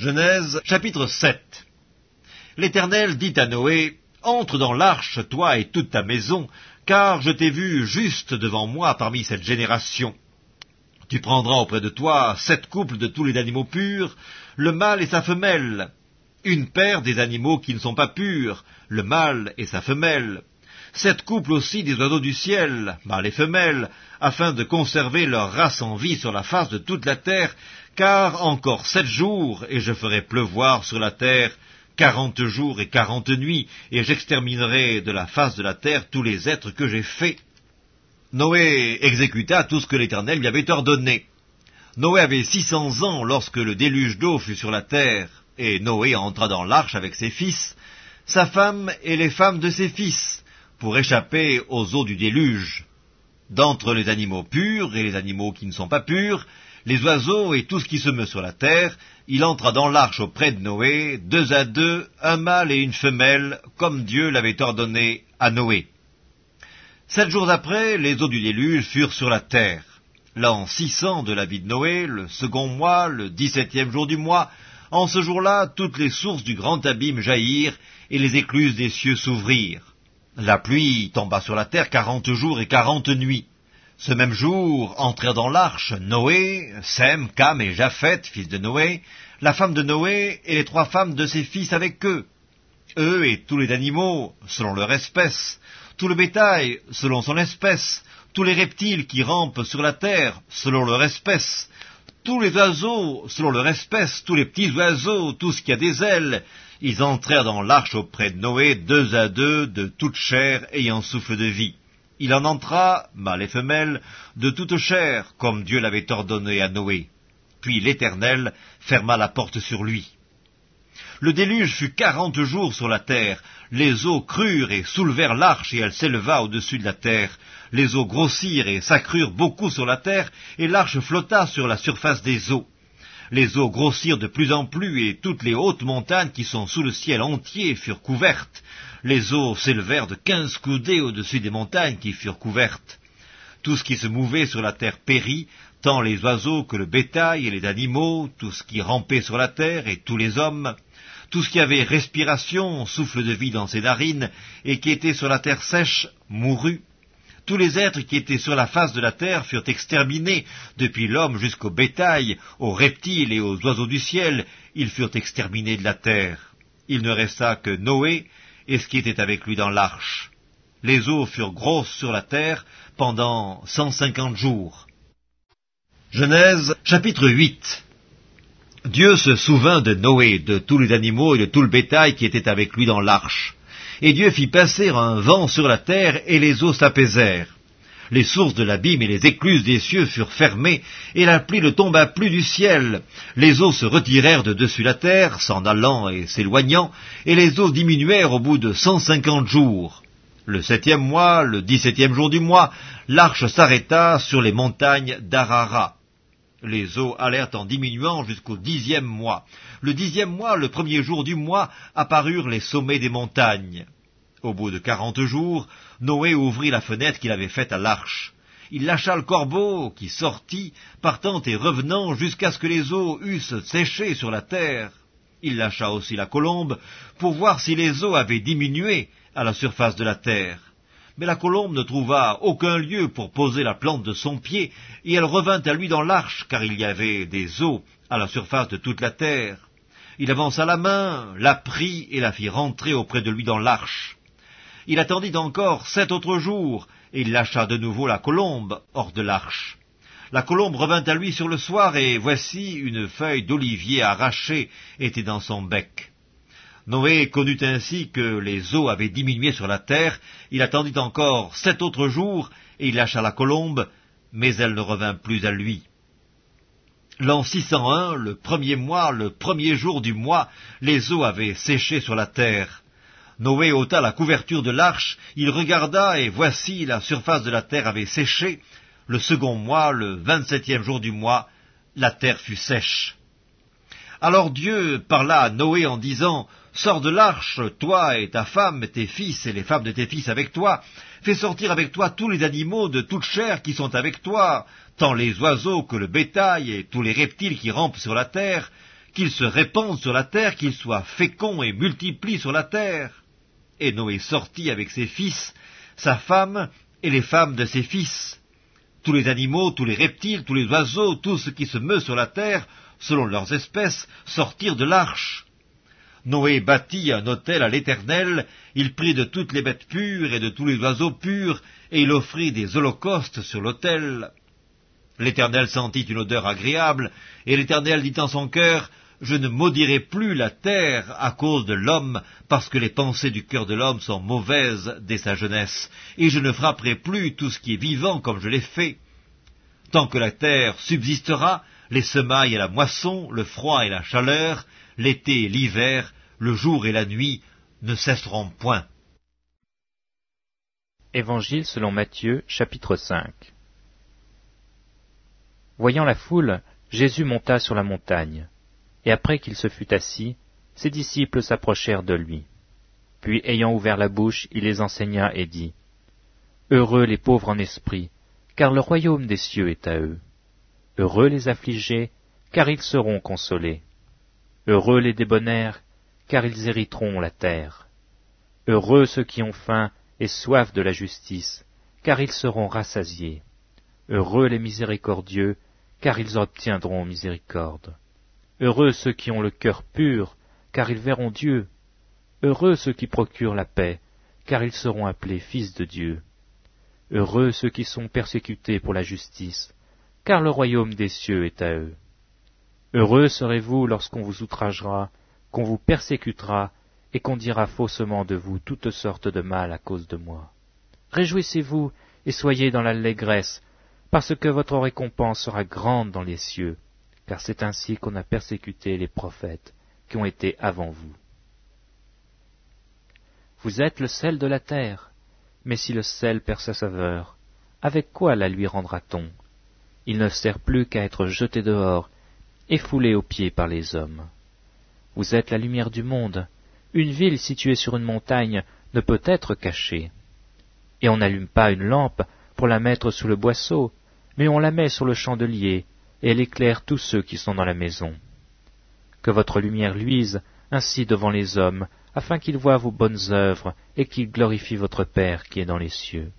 Genèse chapitre 7 L'Éternel dit à Noé, Entre dans l'arche, toi et toute ta maison, car je t'ai vu juste devant moi parmi cette génération. Tu prendras auprès de toi sept couples de tous les animaux purs, le mâle et sa femelle, une paire des animaux qui ne sont pas purs, le mâle et sa femelle, sept couples aussi des oiseaux du ciel, mâles et femelles, afin de conserver leur race en vie sur la face de toute la terre, car encore sept jours, et je ferai pleuvoir sur la terre quarante jours et quarante nuits, et j'exterminerai de la face de la terre tous les êtres que j'ai faits. Noé exécuta tout ce que l'Éternel lui avait ordonné. Noé avait six cents ans lorsque le déluge d'eau fut sur la terre, et Noé entra dans l'arche avec ses fils, sa femme et les femmes de ses fils, pour échapper aux eaux du déluge. D'entre les animaux purs et les animaux qui ne sont pas purs, les oiseaux et tout ce qui se meut sur la terre, il entra dans l'arche auprès de Noé, deux à deux, un mâle et une femelle, comme Dieu l'avait ordonné à Noé. Sept jours après, les eaux du déluge furent sur la terre. L'an six cents de la vie de Noé, le second mois, le dix-septième jour du mois, en ce jour-là, toutes les sources du grand abîme jaillirent, et les écluses des cieux s'ouvrirent. La pluie tomba sur la terre quarante jours et quarante nuits. Ce même jour entrèrent dans l'arche Noé, Sem, Cam et Japheth, fils de Noé, la femme de Noé et les trois femmes de ses fils avec eux. Eux et tous les animaux, selon leur espèce, tout le bétail, selon son espèce, tous les reptiles qui rampent sur la terre, selon leur espèce, tous les oiseaux, selon leur espèce, tous les petits oiseaux, tout ce qui a des ailes, ils entrèrent dans l'arche auprès de Noé, deux à deux, de toute chair ayant souffle de vie. Il en entra, mâle et femelle, de toute chair, comme Dieu l'avait ordonné à Noé. Puis l'Éternel ferma la porte sur lui. Le déluge fut quarante jours sur la terre. Les eaux crurent et soulevèrent l'arche, et elle s'éleva au-dessus de la terre. Les eaux grossirent et s'accrurent beaucoup sur la terre, et l'arche flotta sur la surface des eaux. Les eaux grossirent de plus en plus, et toutes les hautes montagnes qui sont sous le ciel entier furent couvertes. Les eaux s'élevèrent de quinze coudées au-dessus des montagnes qui furent couvertes. Tout ce qui se mouvait sur la terre périt, tant les oiseaux que le bétail et les animaux, tout ce qui rampait sur la terre et tous les hommes, tout ce qui avait respiration, souffle de vie dans ses narines, et qui était sur la terre sèche, mourut. Tous les êtres qui étaient sur la face de la terre furent exterminés, depuis l'homme jusqu'au bétail, aux reptiles et aux oiseaux du ciel, ils furent exterminés de la terre. Il ne resta que Noé et ce qui était avec lui dans l'arche. Les eaux furent grosses sur la terre pendant cent cinquante jours. Genèse chapitre 8 Dieu se souvint de Noé, de tous les animaux et de tout le bétail qui était avec lui dans l'arche. Et Dieu fit passer un vent sur la terre, et les eaux s'apaisèrent. Les sources de l'abîme et les écluses des cieux furent fermées, et la pluie ne tomba plus du ciel. Les eaux se retirèrent de dessus la terre, s'en allant et s'éloignant, et les eaux diminuèrent au bout de cent cinquante jours. Le septième mois, le dix-septième jour du mois, l'arche s'arrêta sur les montagnes d'Arara. Les eaux allèrent en diminuant jusqu'au dixième mois. Le dixième mois, le premier jour du mois, apparurent les sommets des montagnes. Au bout de quarante jours, Noé ouvrit la fenêtre qu'il avait faite à l'arche. Il lâcha le corbeau, qui sortit, partant et revenant jusqu'à ce que les eaux eussent séché sur la terre. Il lâcha aussi la colombe, pour voir si les eaux avaient diminué à la surface de la terre. Mais la colombe ne trouva aucun lieu pour poser la plante de son pied, et elle revint à lui dans l'arche, car il y avait des eaux à la surface de toute la terre. Il avança la main, la prit et la fit rentrer auprès de lui dans l'arche. Il attendit encore sept autres jours, et il lâcha de nouveau la colombe hors de l'arche. La colombe revint à lui sur le soir, et voici une feuille d'olivier arrachée était dans son bec. Noé connut ainsi que les eaux avaient diminué sur la terre, il attendit encore sept autres jours, et il lâcha la colombe, mais elle ne revint plus à lui. L'an 601, le premier mois, le premier jour du mois, les eaux avaient séché sur la terre. Noé ôta la couverture de l'arche, il regarda, et voici la surface de la terre avait séché. Le second mois, le vingt-septième jour du mois, la terre fut sèche. Alors Dieu parla à Noé en disant, Sors de l'arche, toi et ta femme, tes fils et les femmes de tes fils avec toi. Fais sortir avec toi tous les animaux de toute chair qui sont avec toi, tant les oiseaux que le bétail et tous les reptiles qui rampent sur la terre, qu'il se répande sur la terre, qu'il soit fécond et multiplie sur la terre. Et Noé sortit avec ses fils, sa femme et les femmes de ses fils. Tous les animaux, tous les reptiles, tous les oiseaux, tout ce qui se meut sur la terre, selon leurs espèces, sortirent de l'arche. Noé bâtit un autel à l'Éternel, il prit de toutes les bêtes pures et de tous les oiseaux purs, et il offrit des holocaustes sur l'autel. L'Éternel sentit une odeur agréable, et l'Éternel dit en son cœur, Je ne maudirai plus la terre à cause de l'homme, parce que les pensées du cœur de l'homme sont mauvaises dès sa jeunesse, et je ne frapperai plus tout ce qui est vivant comme je l'ai fait. Tant que la terre subsistera, les semailles et la moisson, le froid et la chaleur, l'été l'hiver, le jour et la nuit ne cesseront point. Évangile selon Matthieu chapitre 5 Voyant la foule, Jésus monta sur la montagne, et après qu'il se fut assis, ses disciples s'approchèrent de lui. Puis ayant ouvert la bouche, il les enseigna et dit, Heureux les pauvres en esprit, car le royaume des cieux est à eux. Heureux les affligés, car ils seront consolés. Heureux les débonnaires, car ils hériteront la terre. Heureux ceux qui ont faim et soif de la justice, car ils seront rassasiés. Heureux les miséricordieux, car ils obtiendront miséricorde. Heureux ceux qui ont le cœur pur, car ils verront Dieu. Heureux ceux qui procurent la paix, car ils seront appelés fils de Dieu. Heureux ceux qui sont persécutés pour la justice, car le royaume des cieux est à eux. Heureux serez-vous lorsqu'on vous outragera, qu'on vous persécutera, et qu'on dira faussement de vous toutes sortes de mal à cause de moi. Réjouissez-vous et soyez dans l'allégresse, parce que votre récompense sera grande dans les cieux, car c'est ainsi qu'on a persécuté les prophètes qui ont été avant vous. Vous êtes le sel de la terre, mais si le sel perd sa saveur, avec quoi la lui rendra-t-on? Il ne sert plus qu'à être jeté dehors et foulé aux pieds par les hommes. Vous êtes la lumière du monde, une ville située sur une montagne ne peut être cachée. Et on n'allume pas une lampe pour la mettre sous le boisseau, mais on la met sur le chandelier, et elle éclaire tous ceux qui sont dans la maison. Que votre lumière luise ainsi devant les hommes, afin qu'ils voient vos bonnes œuvres et qu'ils glorifient votre Père qui est dans les cieux.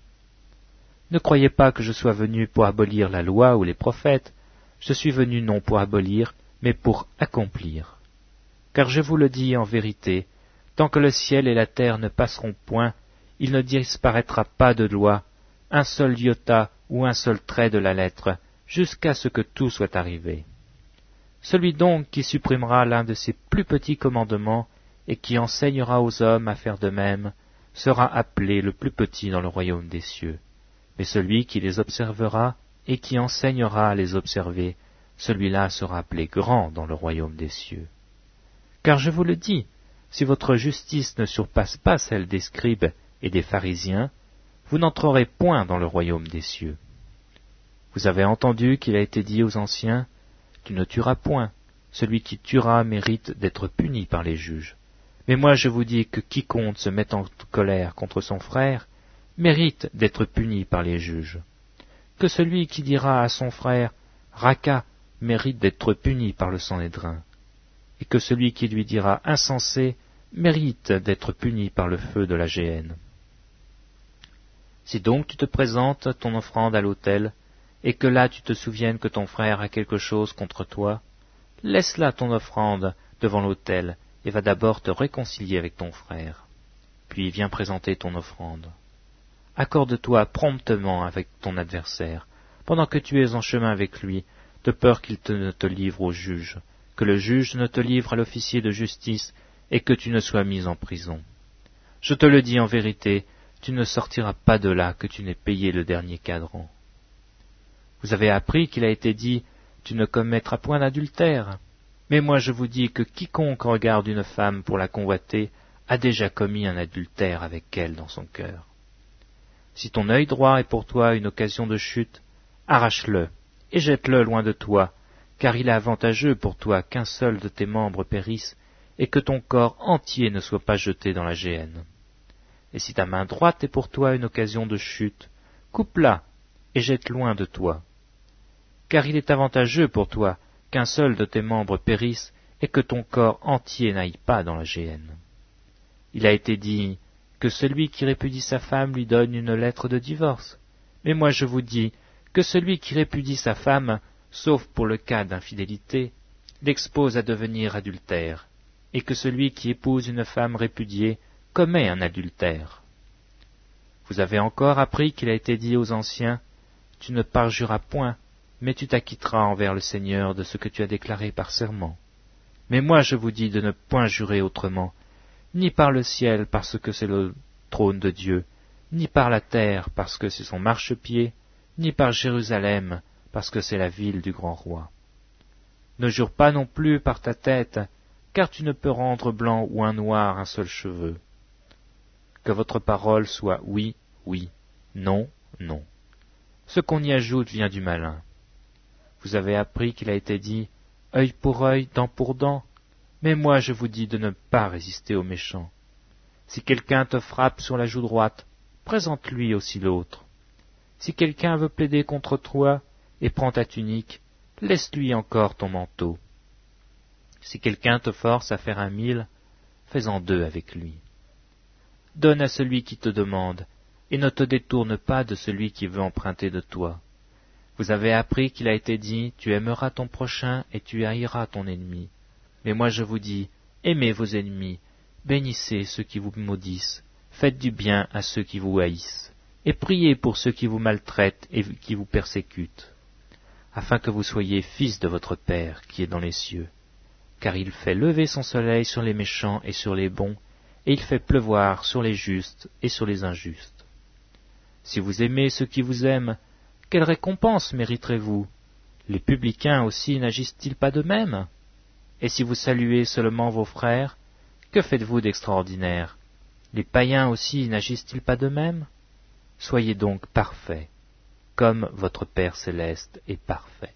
Ne croyez pas que je sois venu pour abolir la loi ou les prophètes, je suis venu non pour abolir, mais pour accomplir. Car je vous le dis en vérité, tant que le ciel et la terre ne passeront point, il ne disparaîtra pas de loi, un seul iota ou un seul trait de la lettre, jusqu'à ce que tout soit arrivé. Celui donc qui supprimera l'un de ces plus petits commandements et qui enseignera aux hommes à faire de même, sera appelé le plus petit dans le royaume des cieux. Mais celui qui les observera et qui enseignera à les observer, celui-là sera appelé grand dans le royaume des cieux. Car je vous le dis, si votre justice ne surpasse pas celle des scribes et des pharisiens, vous n'entrerez point dans le royaume des cieux. Vous avez entendu qu'il a été dit aux anciens, Tu ne tueras point, celui qui tuera mérite d'être puni par les juges. Mais moi je vous dis que quiconque se met en colère contre son frère mérite d'être puni par les juges. Que celui qui dira à son frère Raka mérite d'être puni par le Sanhédrin, et que celui qui lui dira insensé mérite d'être puni par le feu de la géhenne. Si donc tu te présentes ton offrande à l'autel, et que là tu te souviennes que ton frère a quelque chose contre toi, laisse là ton offrande devant l'autel, et va d'abord te réconcilier avec ton frère. Puis viens présenter ton offrande. Accorde-toi promptement avec ton adversaire, pendant que tu es en chemin avec lui, de peur qu'il ne te livre au juge, que le juge ne te livre à l'officier de justice, et que tu ne sois mis en prison. Je te le dis en vérité, tu ne sortiras pas de là que tu n'aies payé le dernier cadran. Vous avez appris qu'il a été dit Tu ne commettras point d'adultère. Mais moi je vous dis que quiconque regarde une femme pour la convoiter a déjà commis un adultère avec elle dans son cœur. Si ton œil droit est pour toi une occasion de chute, arrache-le et jette-le loin de toi, car il est avantageux pour toi qu'un seul de tes membres périsse et que ton corps entier ne soit pas jeté dans la géhenne. Et si ta main droite est pour toi une occasion de chute, coupe-la et jette loin de toi. Car il est avantageux pour toi qu'un seul de tes membres périsse et que ton corps entier n'aille pas dans la géhenne. Il a été dit que celui qui répudie sa femme lui donne une lettre de divorce. Mais moi je vous dis que celui qui répudie sa femme, sauf pour le cas d'infidélité, l'expose à devenir adultère, et que celui qui épouse une femme répudiée commet un adultère. Vous avez encore appris qu'il a été dit aux anciens, Tu ne parjuras point, mais tu t'acquitteras envers le Seigneur de ce que tu as déclaré par serment. Mais moi je vous dis de ne point jurer autrement, ni par le ciel parce que c'est le trône de Dieu, ni par la terre parce que c'est son marchepied, ni par Jérusalem parce que c'est la ville du grand roi. Ne jure pas non plus par ta tête, car tu ne peux rendre blanc ou un noir un seul cheveu. Que votre parole soit oui, oui, non, non. Ce qu'on y ajoute vient du malin. Vous avez appris qu'il a été dit œil pour œil, dent pour dent, mais moi je vous dis de ne pas résister aux méchants. Si quelqu'un te frappe sur la joue droite, présente-lui aussi l'autre. Si quelqu'un veut plaider contre toi et prend ta tunique, laisse-lui encore ton manteau. Si quelqu'un te force à faire un mille, fais-en deux avec lui. Donne à celui qui te demande, et ne te détourne pas de celui qui veut emprunter de toi. Vous avez appris qu'il a été dit, tu aimeras ton prochain et tu haïras ton ennemi. Mais moi je vous dis, aimez vos ennemis, bénissez ceux qui vous maudissent, faites du bien à ceux qui vous haïssent, et priez pour ceux qui vous maltraitent et qui vous persécutent, afin que vous soyez fils de votre Père qui est dans les cieux. Car il fait lever son soleil sur les méchants et sur les bons, et il fait pleuvoir sur les justes et sur les injustes. Si vous aimez ceux qui vous aiment, quelle récompense mériterez-vous? Les publicains aussi n'agissent-ils pas de même? Et si vous saluez seulement vos frères, que faites-vous d'extraordinaire? Les païens aussi n'agissent-ils pas de même Soyez donc parfaits, comme votre Père céleste est parfait.